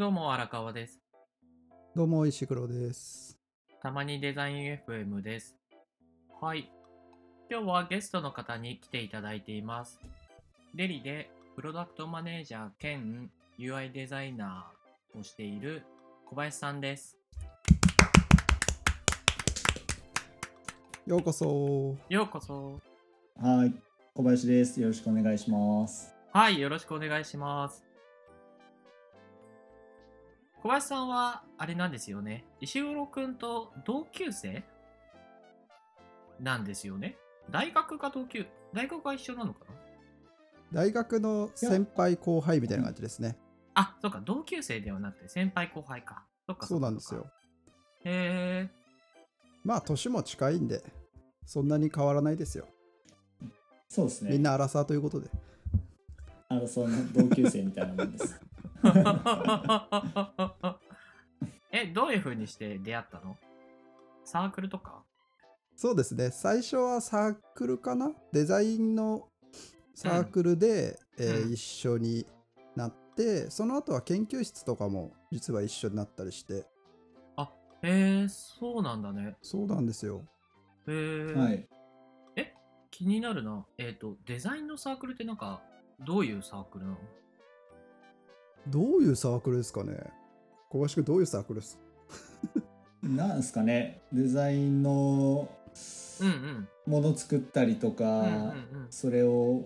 どうも荒川です。どうも石黒です。たまにデザイン FM です。はい。今日はゲストの方に来ていただいています。デリでプロダクトマネージャー兼 UI デザイナーをしている小林さんです。ようこそ。ようこそ。はい、小林です。よろしくお願いします。はい、よろしくお願いします。小林さんは、あれなんですよね。石黒くんと同級生？なんですよね。大学が同級、大学が一緒なのかな？大学の先輩後輩みたいな感じですね。あ、そうか、同級生ではなくて先輩後輩か。そっかそうなんですよ。。へえ。まあ年も近いんで、そんなに変わらないですよ。そうですね。みんなアラサーということで。あのその同級生みたいなもんです。え、どういう風にして出会ったの？サークルとか？そうですね。最初はサークルかな？デザインのサークルで、えーうん一緒になって、その後は研究室とかも実は一緒になったりして、へえ、そうなんだね。そうなんですよ。へえ。はい。気になるな。えっ、と、デザインのサークルってなんか、どういうサークルなの？どういうサークルですかね？小林君どういうサークルです？なんですかね？デザインのうんうん。もの作ったりとか、うんうんうん。それを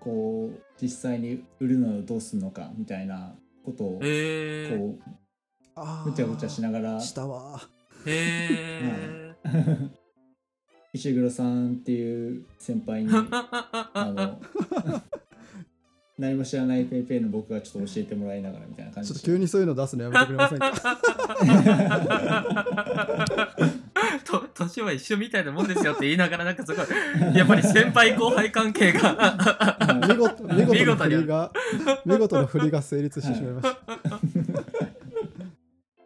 こう実際に売るのをどうするのかみたいなことを。こあうごちゃごちゃしながらしたわ。へえ。石黒さんっていう先輩に あの何も知らないペイペイの僕がちょっと教えてもらいながらみたいな感じでちょっと急にそういうの出すのやめてくれませんか？と年は一緒みたいなもんですよって言いながらなんかすごいやっぱり先輩後輩関係が。見事見事な見事に振りが見事な振りが成立してしまいました。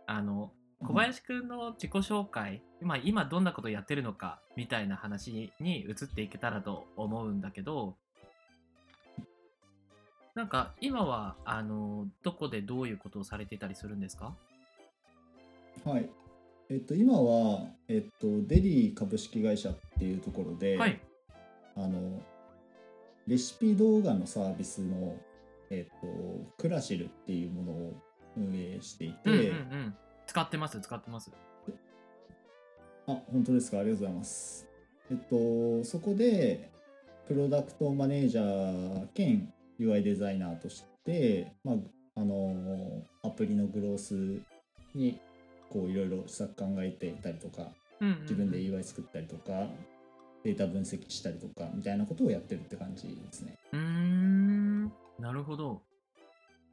あの小林くんの自己紹介、まあ、今どんなことやってるのかみたいな話に移っていけたらと思うんだけどなんか今はあのどこでどういうことをされてたりするんですか？はい。えっと、今は、えっと、デリー株式会社っていうところで、はい。あの、レシピ動画のサービスの、えっと、クラシルっていうものを運営していて、うんうんうん。使ってます？使ってます？あ、本当ですか？ありがとうございます。えっと、そこで、プロダクトマネージャー兼 UI デザイナーとして、まあ、あの、アプリのグロースに、こう、いろいろ施策考えていたりとか、うんうんうん自分で UI 作ったりとか、データ分析したりとか、みたいなことをやってるって感じですね。うーんなるほど。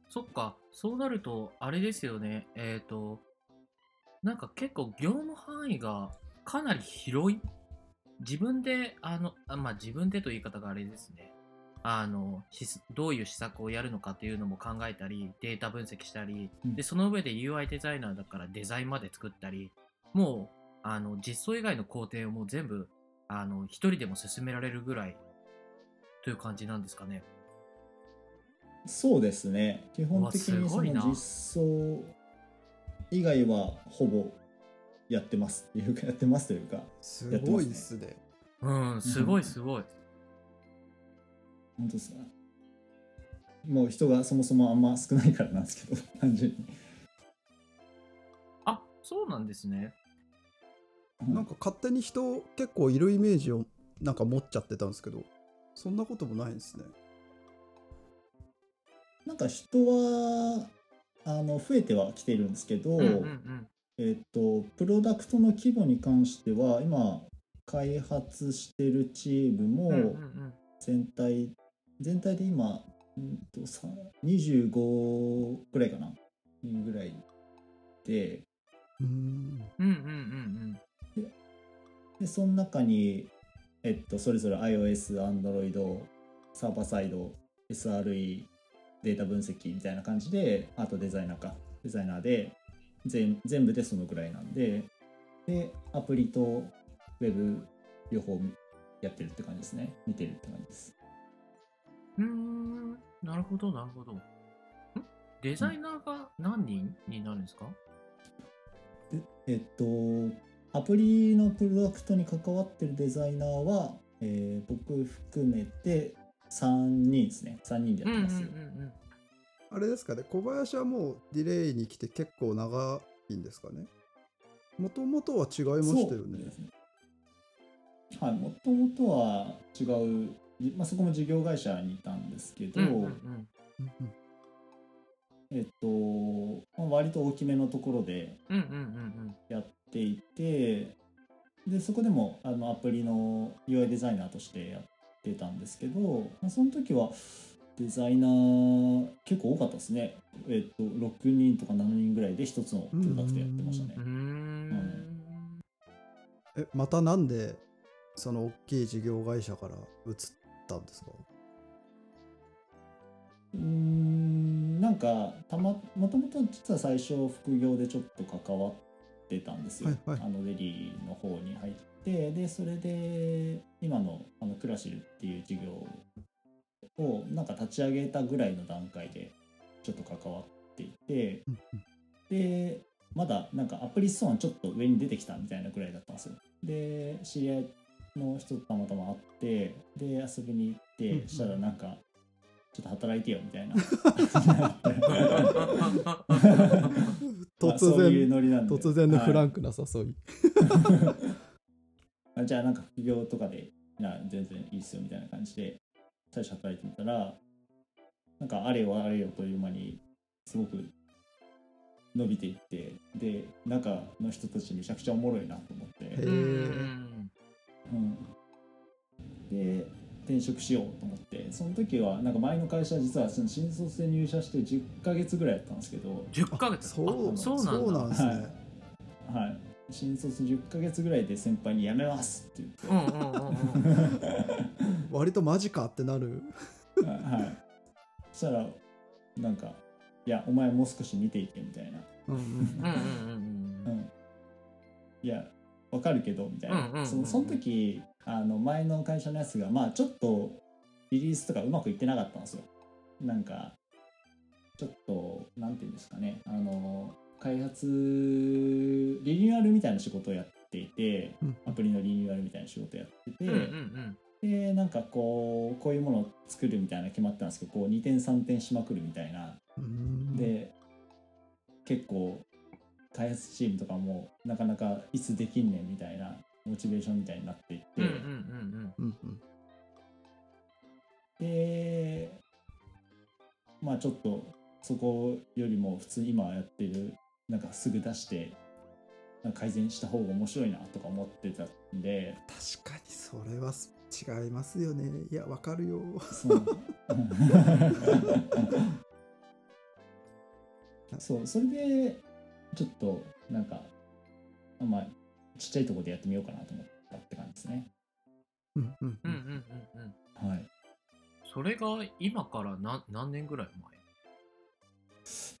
そっか、そうなると、あれですよね。えっ、と、なんか結構業務範囲がかなり広い。自分で、あの、あまあ自分でという言い方があれですね。あの、しどういう施策をやるのかっていうのも考えたり、データ分析したり、うんで、その上で UI デザイナーだからデザインまで作ったり、もう、あの、実装以外の工程をもう全部、あの、一人でも進められるぐらいという感じなんですかね。そうですね。基本的にそすごいなの実装以外はほぼやってますっていうか、やってますというか、すごいですね。うん、すごいすごい。本当ですね。もう人がそもそもあんま少ないからなんですけど、単純に。あ、そうなんですね。なんか勝手に人結構いるイメージをなんか持っちゃってたんですけど、そんなこともないんですね。なんか人はあの増えてはきてるんですけど、うんうんうん。えっと、プロダクトの規模に関しては、今、開発してるチームも全体、全体で今、うんとさ25ぐらいかな人ぐらいで、うーん。うんうんうんで、その中に、えっと、それぞれ iOS、Android、サーバーサイド、SRE、データ分析みたいな感じで、あとデザイナーか、デザイナーで、全全部でそのぐらいなんで、で、アプリとウェブ両方やってるって感じですね。見てるって感じです。うーん、なるほどなるほど。ん？デザイナーが何人になるんですか、でえっとアプリのプロダクトに関わってるデザイナーは、えー僕含めて3人ですね。3人でやってます、んあれですかね、小林はもうディレイに来て結構長いんですかね？もともとは違いましたよね。はいもともとは違う、じまあ、そこも事業会社にいたんですけど、うんうんうん。えっとまあ割と大きめのところでうんうんうんやっていてでそこでもあのアプリの UI デザイナーとしてやってたんですけど、まあ、その時はデザイナー結構多かったですね、えっと、6人とか7人ぐらいで一つのプロダクトやってましたね。うんうーん。え、またなんでその大きい事業会社から移ったんですか？うーんなんかたまもともと実は最初副業でちょっと関わってたんですよ、はいはい。あのデリーの方に入ってでそれで今のあのクラシルっていう事業をなんか立ち上げたぐらいの段階でちょっと関わっていてうんうん。でまだなんかアプリストアのちょっと上に出てきたみたいなぐらいだったんですよ。で知り合いの人とたまたま会ってで遊びに行ってしたらなんかちょっと働いてよみたいな。突まあそういう然、ノリなんで。突然のフラはいンクな誘い。あじゃあなんか副業とかでな全然いいっすよみたいな感じで最初働いてみたらなんかあれよあれよという間にすごく伸びていってで中の人たちめちゃくちゃおもろいなと思って、へうんで転職しようと思ってその時はなんか前の会社実はその新卒で入社して10ヶ月ぐらいやったんですけど、10ヶ月？そうあそうなんですね。はい、新卒10ヶ月ぐらいで先輩に辞めますって言って、うんうんうんうん 割とマジかってなる。はい。そしたら、なんか、いや、お前もう少し見ていけみたいな。うんうんうんうんうんうん。いや、わかるけど、みたいな。そのその時、あの、前の会社のやつが、まあ、ちょっと、リリースとかうまくいってなかったんですよ。なんか、ちょっと、なんていうんですかね、あの、開発、リニューアルみたいな仕事をやっていて、うん。アプリのリニューアルみたいな仕事をやってて、うんうんうん。でなんかこうこういうものを作るみたいなの決まったんですけどこう2点3点しまくるみたいな。うん。で結構開発チームとかもなかなかいつできんねんみたいなモチベーションみたいになっていって、うんうんうんうんうんでまあちょっとそこよりも普通に今やってるなんかすぐ出して改善した方が面白いなとか思ってたんで確かにそれは違いますよね。いや、わかるよ。そう そうそれでちょっとなんかまあちっちゃいところでやってみようかなと思ったって感じですね。うんうんうん。うんうんうんうん。はい。それが今から何何年ぐらい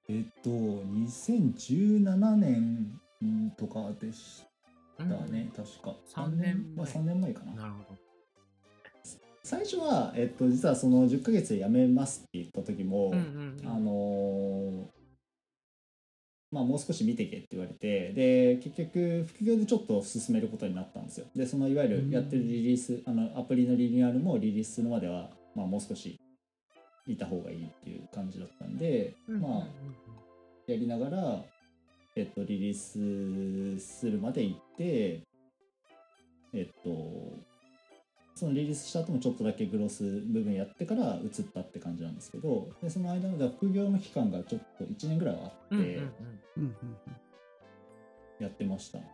えっと2017年うんとかでし前たね、確か。三年前。まあ、3年前かな。なるほど。最初は、えっと、実はその10ヶ月で辞めますって言った時も、うんうんうん。あのーまあもう少し見てけって言われてで結局副業でちょっと進めることになったんですよ。でそのいわゆるやってるリリース、あのアプリのリニューアルもリリースするまでは、まあ、もう少しいた方がいいっていう感じだったんで、まあやりながら、えっと、リリースするまで行ってえっとそのリリースした後もちょっとだけグロス部分やってから移ったって感じなんですけどでその間の副業の期間がちょっと1年ぐらいはあって、うんうんうんうんうんやってました。で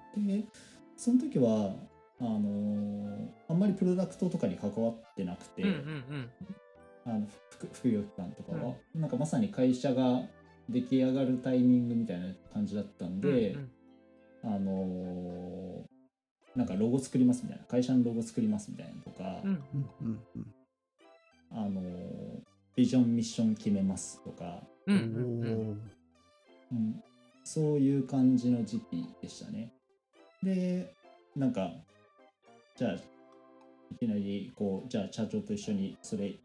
その時はあのーあんまりプロダクトとかに関わってなくて、うんうんうん。あの副副業期間とかは、なんかまさに会社が出来上がるタイミングみたいな感じだったんで、うん。あのーなんかロゴ作りますみたいな会社のロゴ作りますみたいなのとか、うんうんうんうんあのービジョンミッション決めますとか、うんうんうんおーうん、そういう感じの時期でしたね。でなんかじゃあいきなりこうじゃあ社長と一緒にそれ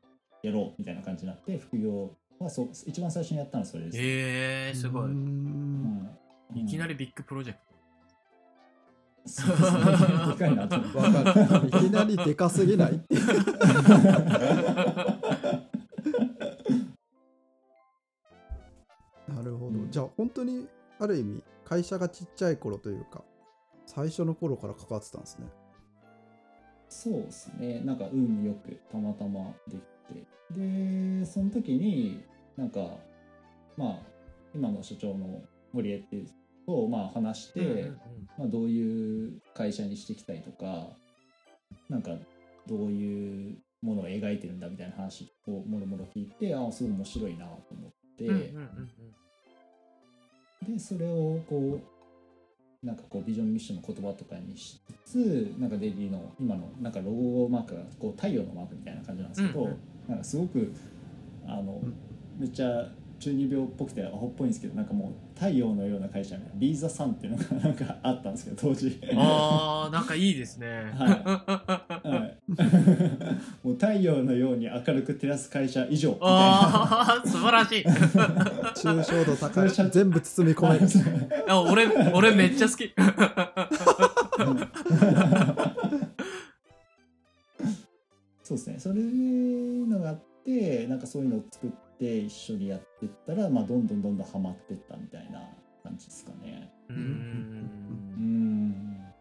やろうみたいな感じになって副業をはそう一番最初にやったのはそれです。えー、すごい。うーんうんいきなりビッグプロジェクト。そうですねでかいなと思ってわかる。いきなりでかすぎない？なるほど。うんじゃあ本当にある意味会社がちっちゃい頃というか最初の頃から関わってたんですね。そうですねなんか運よくたまたまできてでその時になんかまあ今の所長の堀江っていう人とまあ話して、うんうんうん。まあ、どういう会社にしていきたいとかなんかどういうものを描いてるんだみたいな話をもろもろ聞いてああすごい面白いなと思って、うんうんうんでそれをこうなんかこうビジョンミッションの言葉とかにしつつなんかデイリーの今のなんかロゴマークがこう太陽のマークみたいな感じなんですけど、うんうん。なんかすごくあの、うんめっちゃ中二病っぽくてアホっぽいんですけどなんかもう太陽のような会社みたいなリーザさんっていうのがなんかあったんですけど当時。あー、なんかいいですね。はい、もう太陽のように明るく照らす会社以上みたいな。あー、素晴らしい。抽象度高い。全部包み込める。あ俺、俺めっちゃ好き。そうですねそういうのがあってなんかそういうのを作って一緒にやってったら、まあ、どんどんどんどんハマってったみたいな感じですかね。うー。うん。ん。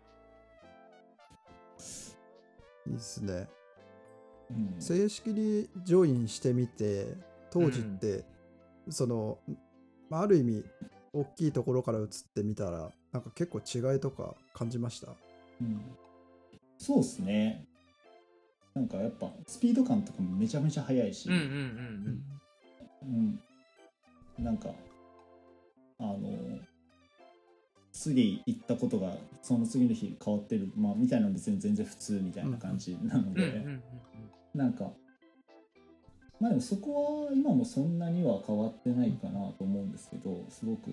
いいですね。うん。正式にジョインしてみて当時って、その、まあ、ある意味大きいところから移ってみたらなんか結構違いとか感じました？うん。そうですねなんかやっぱスピード感とかもめちゃめちゃ速いし、うんうんうんうん、なんかあの次行ったことがその次の日変わってる、まあ、みたいなのは別に全然普通みたいな感じなので、なんかまあでもそこは今もそんなには変わってないかなと思うんですけどすごく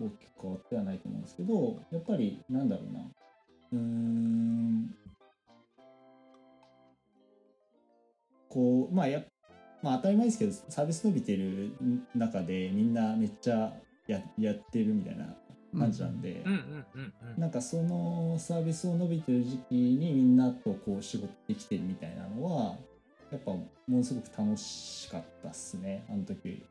大きく変わってはないと思うんですけどやっぱりなんだろうな。うーんこうまあやまあ当たり前ですけどサービス伸びてる中でみんなめっちゃややってるみたいな感じなんで、うん。うんうんうん。なんかそのサービスを伸びてる時期にみんなとこう仕事できてるみたいなのはやっぱものすごく楽しかったっすねあの時、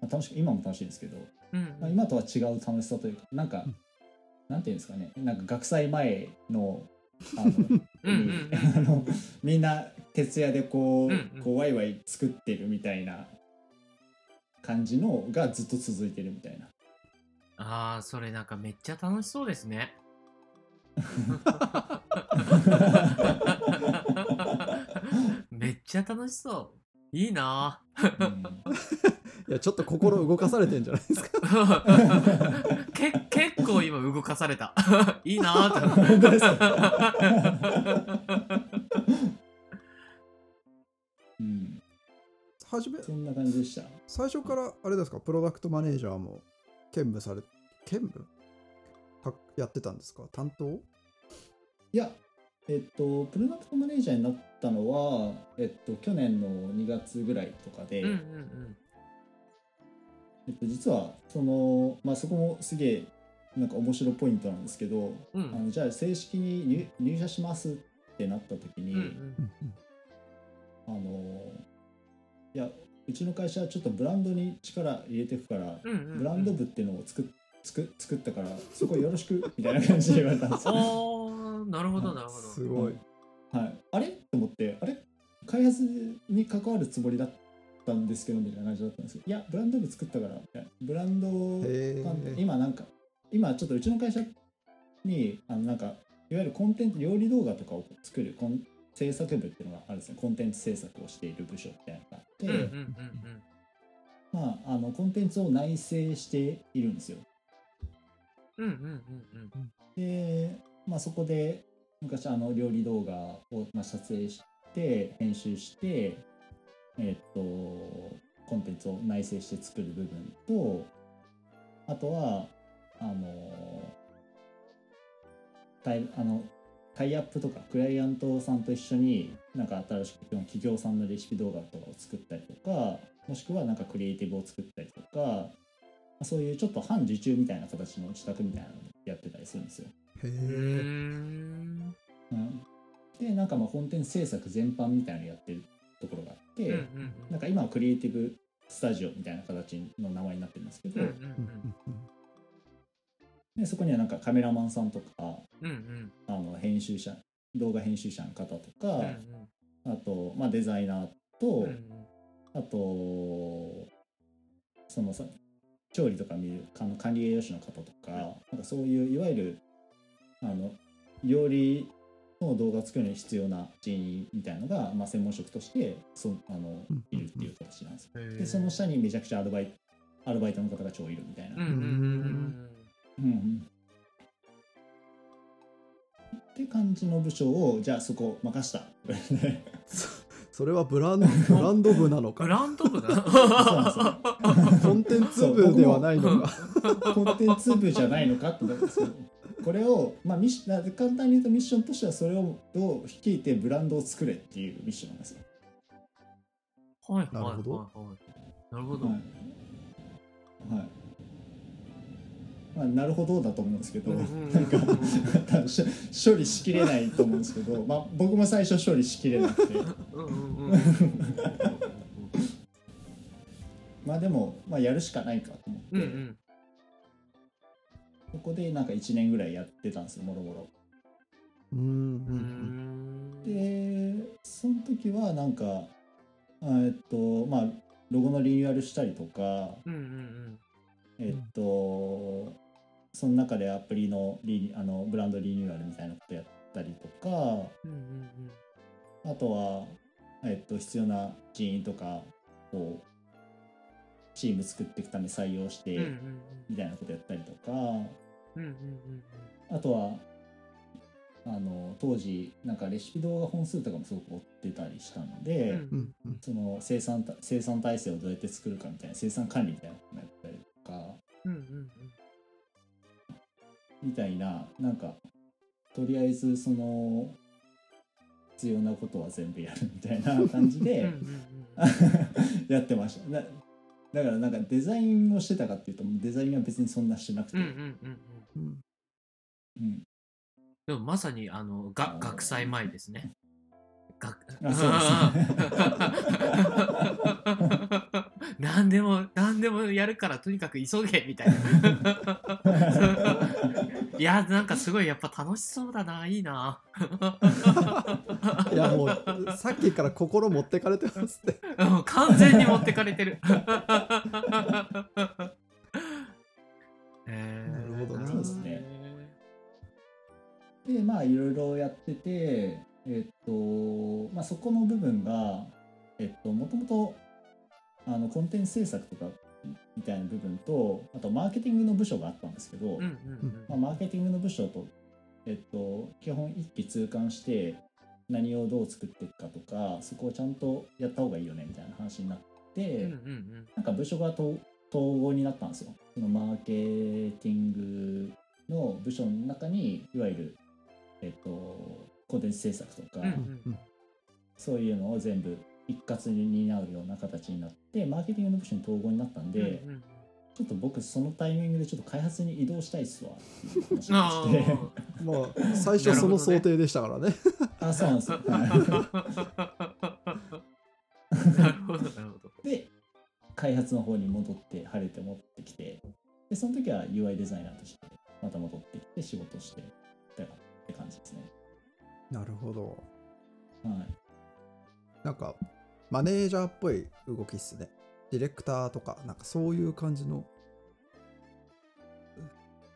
まあ、楽し今も楽しいですけど、うんまあ、今とは違う楽しさというかなんか、うん。なんていうんですかねなんか学祭前のあのうんうん。あのみんな徹夜でこう,、うんうんこうワイワイ作ってるみたいな感じのがずっと続いてるみたいなああ、それなんかめっちゃ楽しそうですね。めっちゃ楽しそう。いいなぁうんいやちょっと心動かされてんじゃないですか？け結構今動かされた。いいなぁって。うん。はじめそんな感じでした。最初からあれですかプロダクトマネージャーも兼務され兼務かやってたんですか？担当？いや、えっと、プロダクトマネージャーになったのは、えっと、去年の2月ぐらいとかで、うんうんうん。えっと、実は、その、まあ、そこもすげえ、なんか面白いポイントなんですけど、うん。あのじゃあ正式に入入社しますってなった時に、うんうんあの、いや、うちの会社はちょっとブランドに力入れていくから、うんうんうん。ブランド部っていうのを作っ作作ったから、そこよろしくみたいな感じで言われたんですよ。おーなるほどなるほど。すごい。はい、あれと思ってあれ開発に関わるつもりだったんですけどみたいな感じだったんですけどいやブランド部作ったからみたいな。ブランド今なんか今ちょっとうちの会社にあのなんかいわゆるコンテンツ料理動画とかを作るコン制作部っていうのがあるんですね。コンテンツ制作をしている部署みたいなのがあって、うんうんうんまああのコンテンツを内製しているんですよ。うんうんうんうん。うんで、まあ、そこで昔あの料理動画をまあ撮影して編集してえっとコンテンツを内製して作る部分とあとはあのタイあのタイアップとかクライアントさんと一緒になんか新しく企業さんのレシピ動画とかを作ったりとかもしくはなんかクリエイティブを作ったりとかそういうちょっと半受注みたいな形の自宅みたいなのをやってたりするんですよ。へえ。んうん、でなんかまあコンテンツ制作全般みたいなのやってるところがあって、うんうんなんか今はクリエイティブスタジオみたいな形の名前になってるんですけど、うんうんうんうんでそこにはなんかカメラマンさんとかうんうん。あの編集者動画編集者の方とか、うんあと、まあ、デザイナーと、うんうん。あとそのさ調理とか見るあの管理栄養士の方とかなんかそういういわゆるあの料理の動画を作るのに必要な人員みたいなのが、まあ、専門職としてそあのうんいるっていう形なんですよ。でその下にめちゃくちゃアルバイアルバイトの方が超いるみたいな。うんうんうん。うんうんって感じの部署をじゃあそこ任した。それはブラン ブランド部なのか。ブランド部だコンテンツ部ではないのか。コンテンツ部じゃないのかって思うんですけどこれを、まあ、ミッシ簡単に言うとミッションとしてはそれをを率いてブランドを作れっていうミッションなんですよ。はい。はいなるほど。はい。はい。なるほど。はい。はいまあ、なるほどだと思うんですけど、うんうんうん。なんか 処理しきれないと思うんですけど、まあ、僕も最初処理しきれなくて。うんうんうん。まあでも、まあ、やるしかないかと思って、うんうん。ここでなんか1年ぐらいやってたんですよもろもろ。うんううん。んでその時はなんかあえっとまあロゴのリニューアルしたりとかうんうん。えっとその中でアプリのリニあのブランドリニューアルみたいなことやったりとかうんうんあとは、えっと、必要な人員とかをチーム作っていくために採用して、うんうんみたいなことやったりとか。うんうんうんあとはあの当時なんかレシピ動画本数とかもすごく追ってたりしたので、うんうんうん。その生産た生産体制をどうやって作るかみたいな生産管理みたいなこともやったりとか。うんうんみたいななんかとりあえずその必要なことは全部やるみたいな 感じで やってました。なだからなんかデザインをしてたかっていうとデザインは別にそんなしてなくて、でもまさにあのが学祭前ですね。学あそう 何でも何でもやるからとにかく急げみたいな。いやなんかすごいやっぱ楽しそうだないいな。いやもうさっきから心持ってかれてますって。うん完全に持ってかれてる。え ーなるほどなそうですねでまあいろいろやっててえっとまあそこの部分がえっともともとあのコンテンツ制作とかみたいな部分とあとマーケティングの部署があったんですけど、まあ、マーケティングの部署と、えっと、基本一気通貫して何をどう作っていくかとかそこをちゃんとやった方がいいよねみたいな話になって、なんか部署がと統合になったんですよ。そのマーケティングの部署の中にいわゆる、えっと、コンテンツ制作とか、そういうのを全部一括に担うような形になってマーケティングの部署に統合になったんで、うんうんちょっと僕そのタイミングでちょっと開発に移動したいっすわっていう話あをしてー まあ最初その想定でしたからね。あそうなんですよ。はいなるほどなるほど。で開発の方に戻って晴れて持ってきてでその時は UI デザイナーとしてまた戻ってきて仕事してたって感じですね。なるほど。はいなんかマネージャーっぽい動きっすね。ディレクターとか、なんかそういう感じの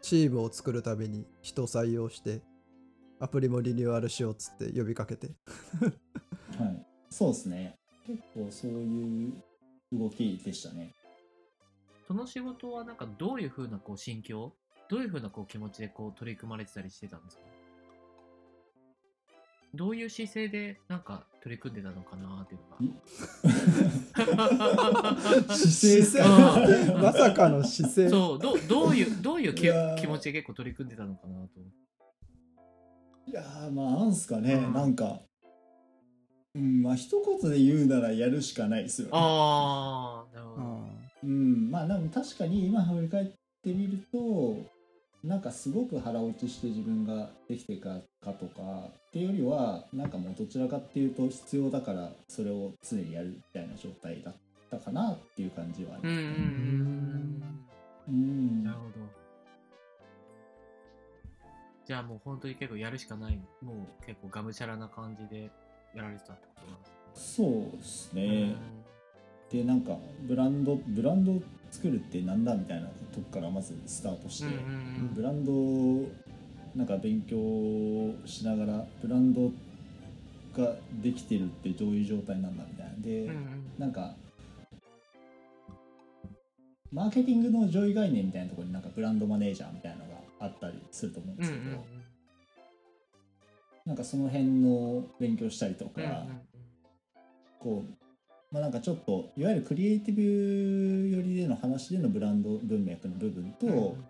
チームを作るために人採用して、アプリもリニューアルしようっつって呼びかけて。はい、そうですね。結構そういう動きでしたね。その仕事はなんかどういうふうなこう心境どういうふうなこう気持ちでこう取り組まれてたりしてたんですか？どういう姿勢でなんか取り組んでたのかなっていうのが。姿勢あまさかの姿勢。そうどうどういうどういう気持ちで結構取り組んでたのかなと。いやーまあなんすかね、うん。なんか。うんまあ一言で言うならやるしかないですよね。ああなるほど。あうんまあでも確かに今振り返ってみるとなんかすごく腹落ちして自分ができてかかとかっていうよりはなんかもうどちらかっていうと必要だからそれを常にやるみたいな状態だったかなっていう感じはありうんうんますね。うんうん。なるほど。じゃあもう本当に結構やるしかない。もう結構がむしゃらな感じでやられてたってことなんですね。そうですね。でなんかブランドブランドを作るってなんだみたいなとこからまずスタートして、ブランドをなんか勉強しながらブランドができてるってどういう状態なんだみたいな。で、なんかマーケティングの上位概念みたいなところになんかブランドマネージャーみたいなのがあったりすると思うんですけど、なんかその辺の勉強したりとか、こうまあなんかちょっといわゆるクリエイティブ寄りでの話でのブランド文脈の部分と、うん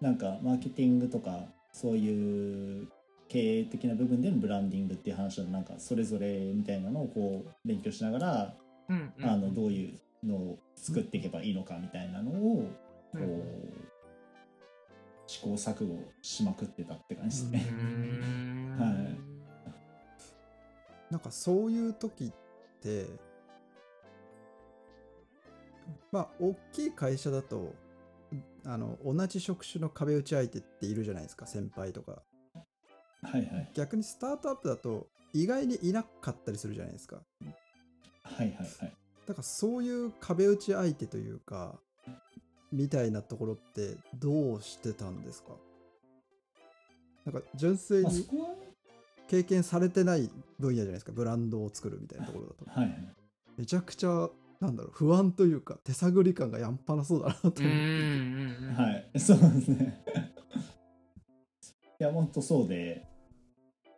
なんかマーケティングとかそういう経営的な部分でのブランディングっていう話のなんかそれぞれみたいなのをこう勉強しながら、うんうんあのどういうのを作っていけばいいのかみたいなのをこう、うんうん。試行錯誤しまくってたって感じですね。はい。なんかそういう時ってまあ大きい会社だとあの同じ職種の壁打ち相手っているじゃないですか先輩とか。はいはい。逆にスタートアップだと意外にいなかったりするじゃないですか。はいはいはい。だからそういう壁打ち相手というかみたいなところってどうしてたんですか？なんか純粋に経験されてない分野じゃないですか。ブランドを作るみたいなところだと。はいはい。めちゃくちゃなんだろう不安というか手探り感がやんぱなそうだなと思って、はい、そうですね。いや、ほんとそうで、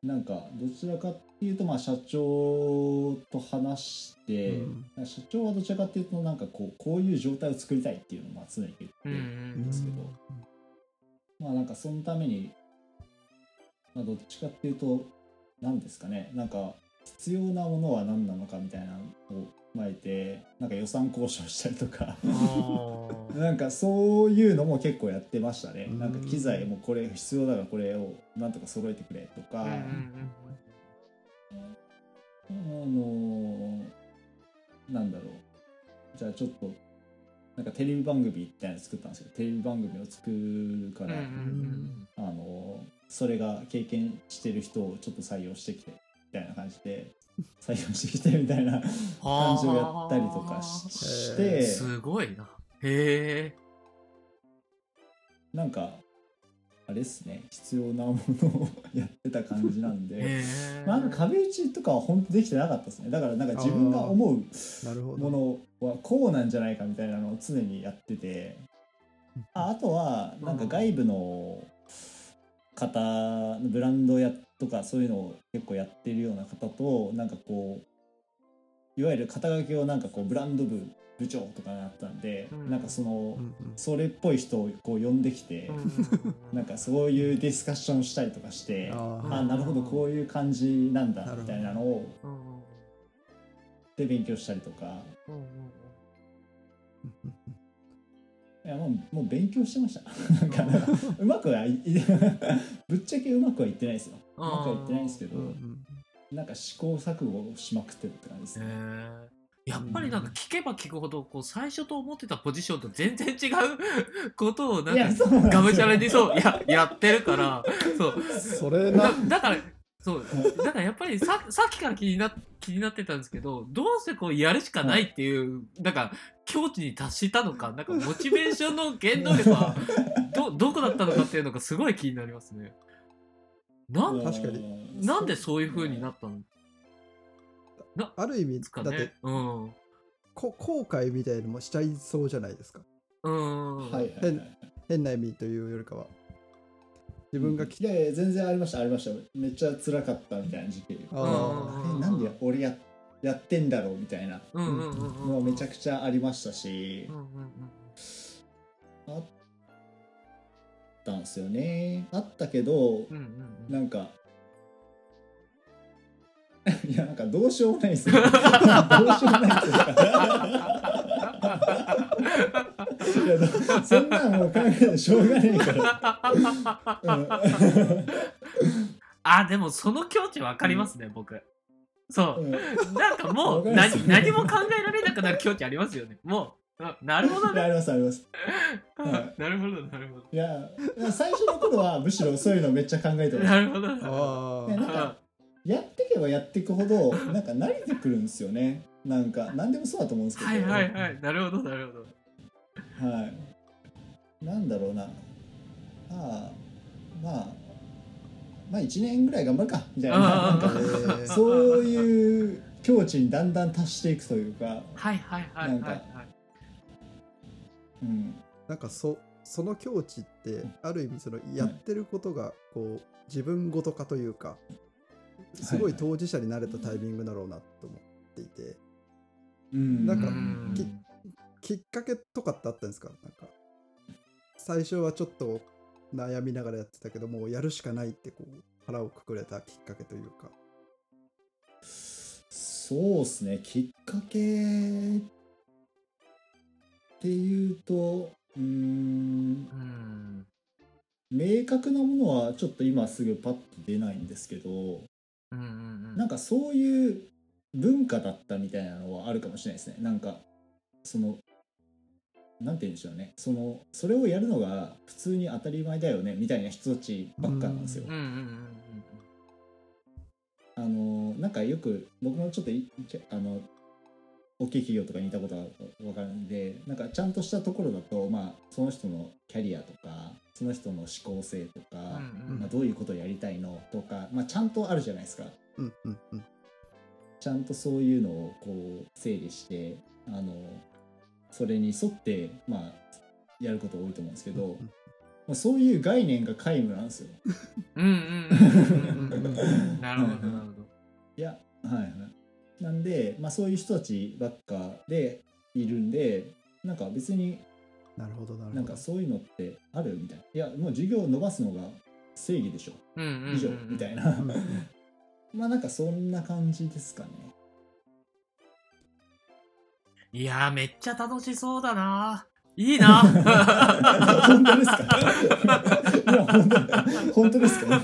なんか、どちらかっていうと、まあ、社長と話して、うん。社長はどちらかっていうと、なんかこう、こういう状態を作りたいっていうのをまあ常に言ってるんんですけど、まあ、なんかそのために、まあ、どっちかっていうと、何ですかね、なんか、必要なものは何なのかみたいなのを踏まえて、なんか予算交渉したりとか。なんかそういうのも結構やってましたね。うん。なんか機材もこれ必要だからこれをなんとか揃えてくれとか、うんうんあのなんだろう。じゃあちょっとなんかテレビ番組みたいなの作ったんですけど、テレビ番組を作るから、あのそれが経験してる人をちょっと採用してきてみたいな感じで採用してきてみたいな感じをやったりとかしして、すごいな。へえなんかあれですね。必要なものをやってた感じなんで。まあ、あの壁打ちとかは本当できてなかったですね。だからなんか自分が思うなるほど。ものはこうなんじゃないかみたいなのを常にやってて。ああとはなんか外部の方ブランドやとかそういうのを結構やってるような方となんかこういわゆる肩書きをなんかこうブランド部部長とかなったんで、うん。なんかそのうんうん。それっぽい人をこう呼んできて、うんなんかそういうディスカッションしたりとかして。あなるほどこういう感じなんだみたいなのをで勉強したりとか。いやもうもう勉強してました。うまくはい ぶっちゃけうまくはいってないですようまくはいってないんですけどなんか試行錯誤をしまくってるって感じですへねえやっぱりなんか聞けば聞くほどこう最初と思ってたポジションと全然違う ことをなんかがむしゃらにそうややってるからそう。それな。だだからそう。だからやっぱりささっきから気にな気になってたんですけどどうせこうやるしかないっていう、なんか境地に達したのかなんかモチベーションの原動力はどどこだったのかっていうのがすごい気になりますね。なんうん。確かに。なんでそういう風になったんある意味ですかだってね。うん。こ後悔みたいのもしちゃいそうじゃないですか。うん。はいはいはい。変変な意味というよりかは。自分がきいやいや全然ありましたありました。めっちゃ辛かったみたいな時期。あー。えなんで俺ややってんだろうみたいなうんうんうんうん。のはめちゃくちゃありましたし。うんうんうんあったんですよね。あったけどうんうんうん。なんか いやなんかどうしようもないですよ どうしようもないっていうかいやだそんなんもう考えてしょうがないから、うん。あでもその境地わかりますね、僕。そう。うん。なんかもう何何も考えられなくなる境地ありますよね。もうあなるほどね。ありますあります。はい。なるほどなるほど。いや最初の頃はむしろそういうのめっちゃ考えてますなるほどあねなんかやっていけばやっていくほどなんか慣れてくるんですよね。なんか何でもそうだと思うんですけど。はいはいはい。なるほどなるほど。はい。なんだろうな。まあまあまあ1年ぐらい頑張るか。みたいななんかえー。そういう境地にだんだん達していくというか、はいはいはいはい。はいうん、なんかそその境地ってある意味そのやってることがこう自分ごと化というかすごい当事者になれたタイミングだろうなと思っていて。うん。なんかきっかけとかってあったんですか？なんか最初はちょっと悩みながらやってたけどもうやるしかないってこう腹をくくれたきっかけというか。そうですね。きっかけっていうとうーんうん。明確なものはちょっと今すぐパッと出ないんですけどうんうんうん。なんかそういう文化だったみたいなのはあるかもしれないですね。なんかそのなんて言うんでしょうね。そのそれをやるのが普通に当たり前だよねみたいな人たちばっかなんですよ。うんうんうんあのなんかよく僕もちょっといあの大きい企業とかにいたことが分かるんでなんかちゃんとしたところだと、まあ、その人のキャリアとかその人の思考性とか、うんうん。まあ、どういうことをやりたいの？とか、まあ、ちゃんとあるじゃないですか。うんうんうん。ちゃんとそういうのをこう整理してあのそれに沿って、まあ、やること多いと思うんですけど、うんまあ、そういう概念が皆無なんですよ。うんうんうんうんうん。なるほどなるほど。いや、はいはい。なんで、まあそういう人たちばっかでいるんで、なんか別になるほどなるほどなんかそういうのってあるみたいな。いや、もう授業を伸ばすのが正義でしょ。うんうんうんうん以上、みたいな。まあなんかそんな感じですかね。いやーめっちゃ楽しそうだないいな 本当ですか？いや、本当本当ですか？